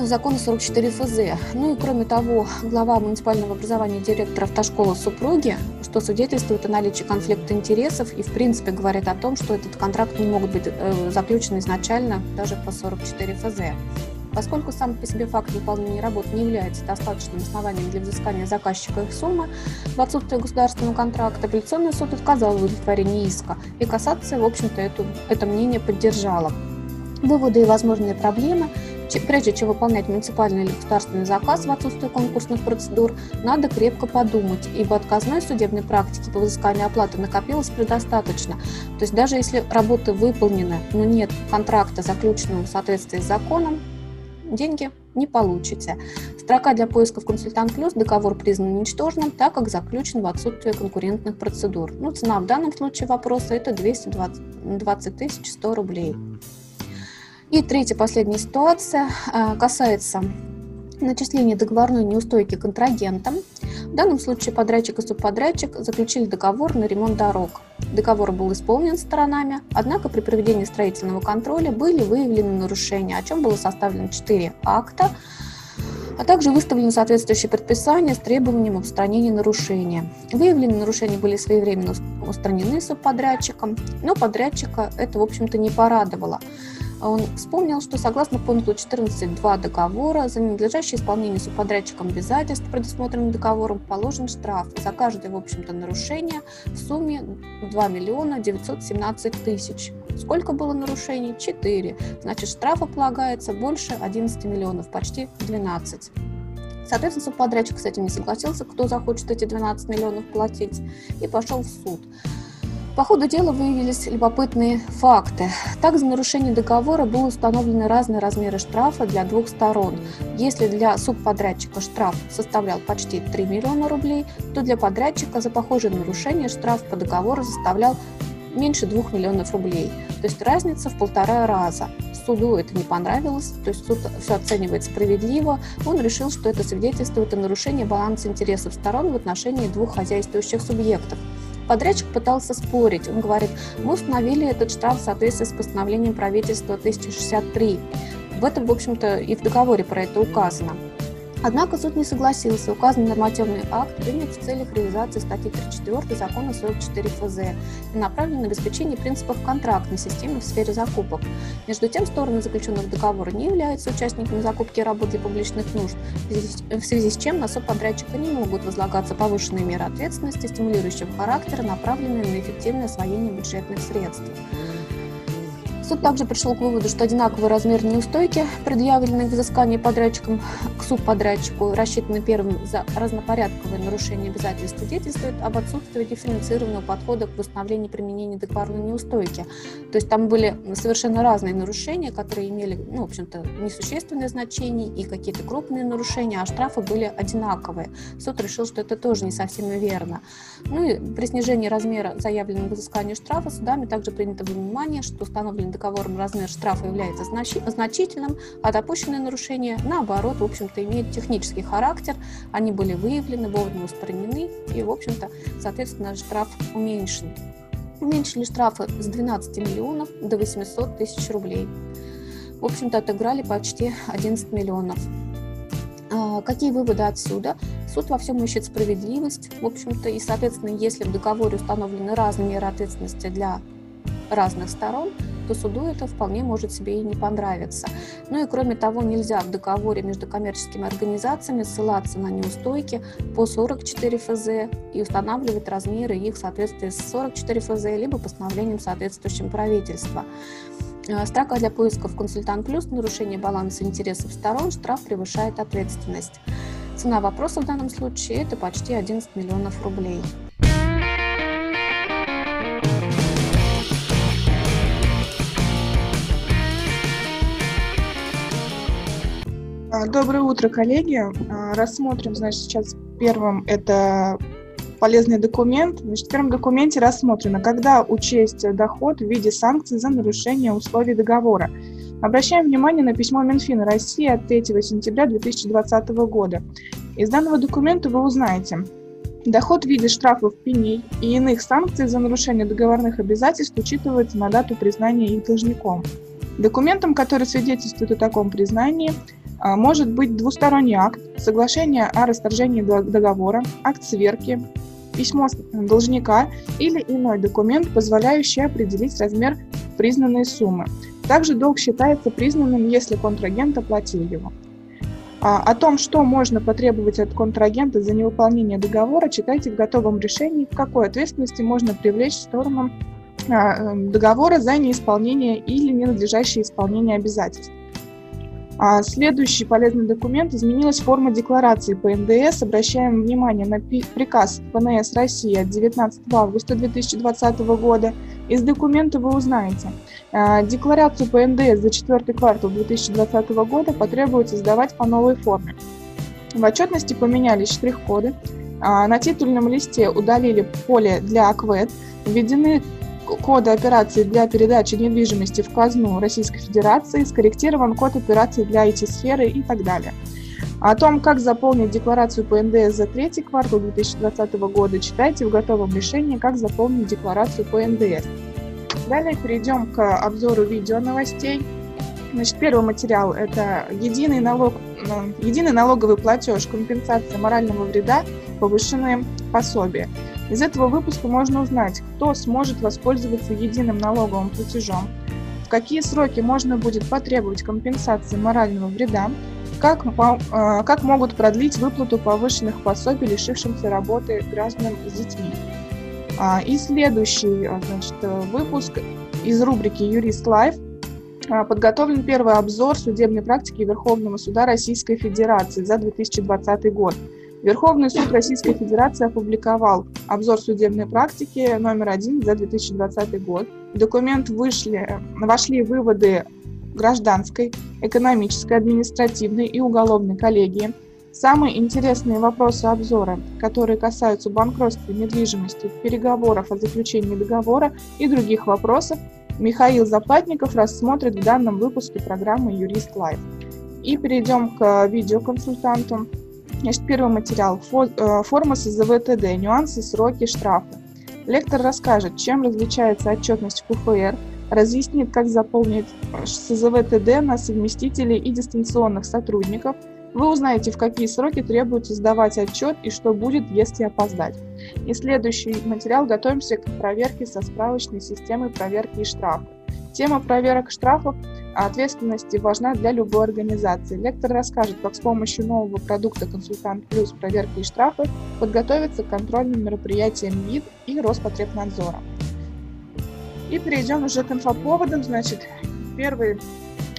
S1: закона 44 ФЗ. Ну и кроме того, глава муниципального образования директора автошколы супруги, что свидетельствует о наличии конфликта интересов и в принципе говорит о том, что этот контракт не могут быть э, заключены изначально даже по 44 ФЗ. Поскольку сам по себе факт выполнения работ не является достаточным основанием для взыскания заказчика их суммы, в отсутствие государственного контракта апелляционный суд отказал в удовлетворении иска, и кассация, в общем-то, эту, это мнение поддержала. Выводы и возможные проблемы Прежде чем выполнять муниципальный или государственный заказ в отсутствие конкурсных процедур, надо крепко подумать, ибо отказной судебной практики по взысканию оплаты накопилось предостаточно. То есть даже если работы выполнены, но нет контракта, заключенного в соответствии с законом, деньги не получите. Строка для поиска в «Консультант Плюс» договор признан ничтожным, так как заключен в отсутствие конкурентных процедур. Ну, цена в данном случае вопроса – это 220 100 рублей. И третья, последняя ситуация э, касается начисления договорной неустойки контрагентам. Данном случае подрядчик и субподрядчик заключили договор на ремонт дорог. Договор был исполнен сторонами, однако при проведении строительного контроля были выявлены нарушения, о чем было составлено 4 акта, а также выставлены соответствующие предписания с требованием устранения нарушения. Выявленные нарушения были своевременно устранены субподрядчиком, но подрядчика это, в общем-то, не порадовало. Он вспомнил, что согласно пункту 14.2 договора за ненадлежащее исполнение субподрядчиком обязательств, предусмотренных договором, положен штраф за каждое, в общем-то, нарушение в сумме 2 миллиона 917 тысяч. Сколько было нарушений? 4. Значит, штрафа полагается больше 11 миллионов, почти 12. Соответственно, субподрядчик с этим не согласился, кто захочет эти 12 миллионов платить, и пошел в суд. По ходу дела выявились любопытные факты. Так, за нарушение договора были установлены разные размеры штрафа для двух сторон. Если для субподрядчика штраф составлял почти 3 миллиона рублей, то для подрядчика за похожее нарушение штраф по договору составлял меньше 2 миллионов рублей. То есть разница в полтора раза. Суду это не понравилось, то есть суд все оценивает справедливо. Он решил, что это свидетельствует о нарушении баланса интересов сторон в отношении двух хозяйствующих субъектов. Подрядчик пытался спорить. Он говорит, мы установили этот штраф в соответствии с постановлением правительства 1063. В этом, в общем-то, и в договоре про это указано. Однако суд не согласился. Указанный нормативный акт принят в целях реализации статьи 34 закона 44 ФЗ и направлен на обеспечение принципов контрактной системы в сфере закупок. Между тем, стороны заключенных договора не являются участниками закупки работ для публичных нужд, в связи с чем на субподрядчика не могут возлагаться повышенные меры ответственности стимулирующего характера, направленные на эффективное освоение бюджетных средств. Суд также пришел к выводу, что одинаковый размер неустойки, предъявленный к взысканию подрядчиком к субподрядчику, рассчитанный первым за разнопорядковое нарушение обязательств, свидетельствует об отсутствии дифференцированного подхода к восстановлению применения договорной неустойки. То есть там были совершенно разные нарушения, которые имели, ну, в общем-то, несущественное значение и какие-то крупные нарушения, а штрафы были одинаковые. Суд решил, что это тоже не совсем верно. Ну и при снижении размера заявленного взыскания штрафа судами также принято во внимание, что установленный договором размер штрафа является значительным, а допущенные нарушения, наоборот, в общем-то, имеют технический характер, они были выявлены, вовремя устранены, и, в общем-то, соответственно, штраф уменьшен. Уменьшили штрафы с 12 миллионов до 800 тысяч рублей. В общем-то, отыграли почти 11 миллионов. А, какие выводы отсюда? Суд во всем ищет справедливость, в общем-то, и, соответственно, если в договоре установлены разные меры ответственности для разных сторон, то суду это вполне может себе и не понравиться. Ну и кроме того, нельзя в договоре между коммерческими организациями ссылаться на неустойки по 44 ФЗ и устанавливать размеры их в соответствии с 44 ФЗ либо постановлением соответствующим правительства. Э, строка для поисков «Консультант плюс» нарушение баланса интересов сторон, штраф превышает ответственность. Цена вопроса в данном случае – это почти 11 миллионов рублей.
S3: Доброе утро, коллеги. А, рассмотрим, значит, сейчас первым это полезный документ. Значит, в первом документе рассмотрено, когда учесть доход в виде санкций за нарушение условий договора. Обращаем внимание на письмо Минфина России от 3 сентября 2020 года. Из данного документа вы узнаете, Доход в виде штрафов, пеней и иных санкций за нарушение договорных обязательств учитывается на дату признания их должником. Документом, который свидетельствует о таком признании, а, может быть двусторонний акт, соглашение о расторжении договора, акт сверки, письмо должника или иной документ, позволяющий определить размер признанной суммы. Также долг считается признанным, если контрагент оплатил его. А, о том, что можно потребовать от контрагента за невыполнение договора, читайте в готовом решении, в какой ответственности можно привлечь сторону а, договора за неисполнение или ненадлежащее исполнение обязательств. А следующий полезный документ изменилась форма декларации по НДС. Обращаем внимание на приказ ФНС России от 19 августа 2020 года. Из документа вы узнаете. А, декларацию по НДС за четвертый квартал 2020 года потребуется сдавать по новой форме. В отчетности поменялись штрих-коды. А, на титульном листе удалили поле для АКВЭД, введены кода операции для передачи недвижимости в казну Российской Федерации, скорректирован код операции для IT-сферы и так далее. О том, как заполнить декларацию по НДС за третий квартал 2020 года, читайте в готовом решении «Как заполнить декларацию по НДС». Далее перейдем к обзору видео новостей. Значит, первый материал – это единый, налог, ну, единый налоговый платеж, компенсация морального вреда, повышенные пособия. Из этого выпуска можно узнать, кто сможет воспользоваться единым налоговым платежом, в какие сроки можно будет потребовать компенсации морального вреда, как, а, как могут продлить выплату повышенных пособий лишившимся работы гражданам с детьми. А, и следующий а, значит, выпуск из рубрики «Юрист Лайв» подготовлен первый обзор судебной практики Верховного суда Российской Федерации за 2020 год – Верховный суд Российской Федерации опубликовал обзор судебной практики номер один за 2020 год. В документ вышли, вошли выводы гражданской, экономической, административной и уголовной коллегии. Самые интересные вопросы обзора, которые касаются банкротства недвижимости, переговоров о заключении договора и других вопросов, Михаил Заплатников рассмотрит в данном выпуске программы «Юрист Лайв». И перейдем к видеоконсультанту. Значит, первый материал. Э, форма СЗВТД. Нюансы, сроки, штрафы. Лектор расскажет, чем различается отчетность КФР, разъяснит, как заполнить СЗВТД на совместителей и дистанционных сотрудников, Вы узнаете, в какие сроки требуется сдавать отчет и что будет, если опоздать. И следующий материал готовимся к проверке со справочной системой проверки и штрафов. Тема проверок штрафов ответственности важна для любой организации. Лектор расскажет, как с помощью нового продукта «Консультант Плюс. Проверки и штрафы» подготовиться к контрольным мероприятиям МИД и Роспотребнадзора. И перейдем уже к инфоповодам. Значит, первый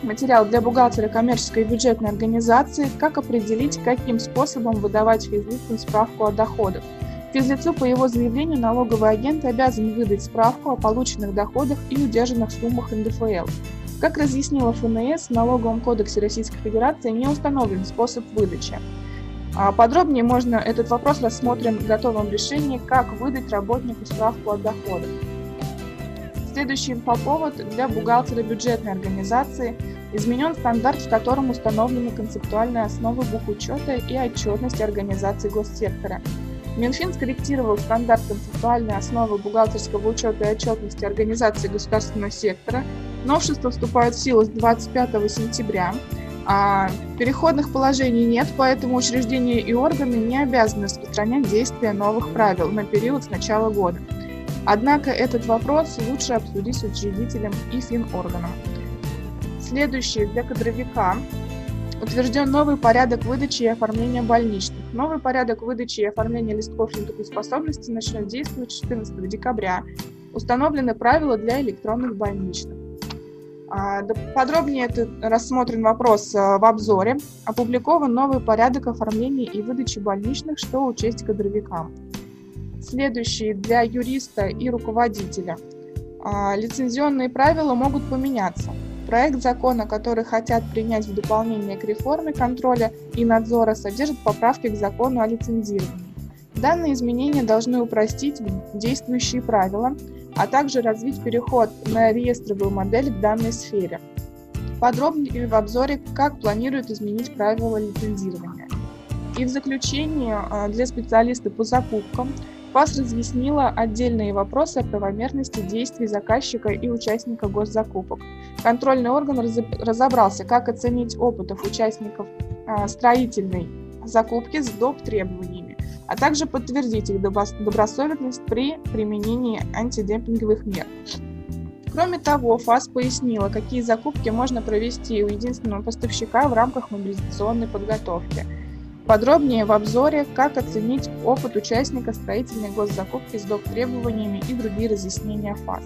S3: материал для бухгалтера коммерческой и бюджетной организации «Как определить, каким способом выдавать физлицам справку о доходах». Физлицу по его заявлению налоговый агент обязан выдать справку о полученных доходах и удержанных суммах НДФЛ. Как разъяснила ФНС, в Налоговом кодексе Российской Федерации не установлен способ выдачи. А подробнее можно этот вопрос рассмотрим в готовом решении «Как выдать работнику справку о доходах». Следующий инфоповод для бухгалтера бюджетной организации изменен стандарт, в котором установлены концептуальные основы бухучета и отчетности организаций госсектора. Минфин скорректировал стандарт концептуальной основы бухгалтерского учета и отчетности организаций государственного сектора Новшества вступают в силу с 25 сентября. А переходных положений нет, поэтому учреждения и органы не обязаны распространять действия новых правил на период с начала года. Однако этот вопрос лучше обсудить с учредителем и финорганом. Следующий для кадровика утвержден новый порядок выдачи и оформления больничных. Новый порядок выдачи и оформления листков нетрудоспособности начнет действовать 14 декабря. Установлены правила для электронных больничных. А, подробнее это рассмотрен вопрос а, в обзоре. Опубликован новый порядок оформления и выдачи больничных, что учесть кадровикам. Следующий для юриста и руководителя. А, лицензионные правила могут поменяться. Проект закона, который хотят принять в дополнение к реформе контроля и надзора, содержит поправки к закону о лицензировании. Данные изменения должны упростить действующие правила, а также развить переход на реестровую модель в данной сфере. Подробнее в обзоре, как планируют изменить правила лицензирования. И в заключение а, для специалиста по закупкам ФАС разъяснила отдельные вопросы о правомерности действий заказчика и участника госзакупок. Контрольный орган разобрался, как оценить опытов участников а, строительной закупки с доп. требованиями а также подтвердить их добросовестность при применении антидемпинговых мер. Кроме того, ФАС пояснила, какие закупки можно провести у единственного поставщика в рамках мобилизационной подготовки. Подробнее в обзоре, как оценить опыт участника строительной госзакупки с доп. требованиями и другие разъяснения ФАС.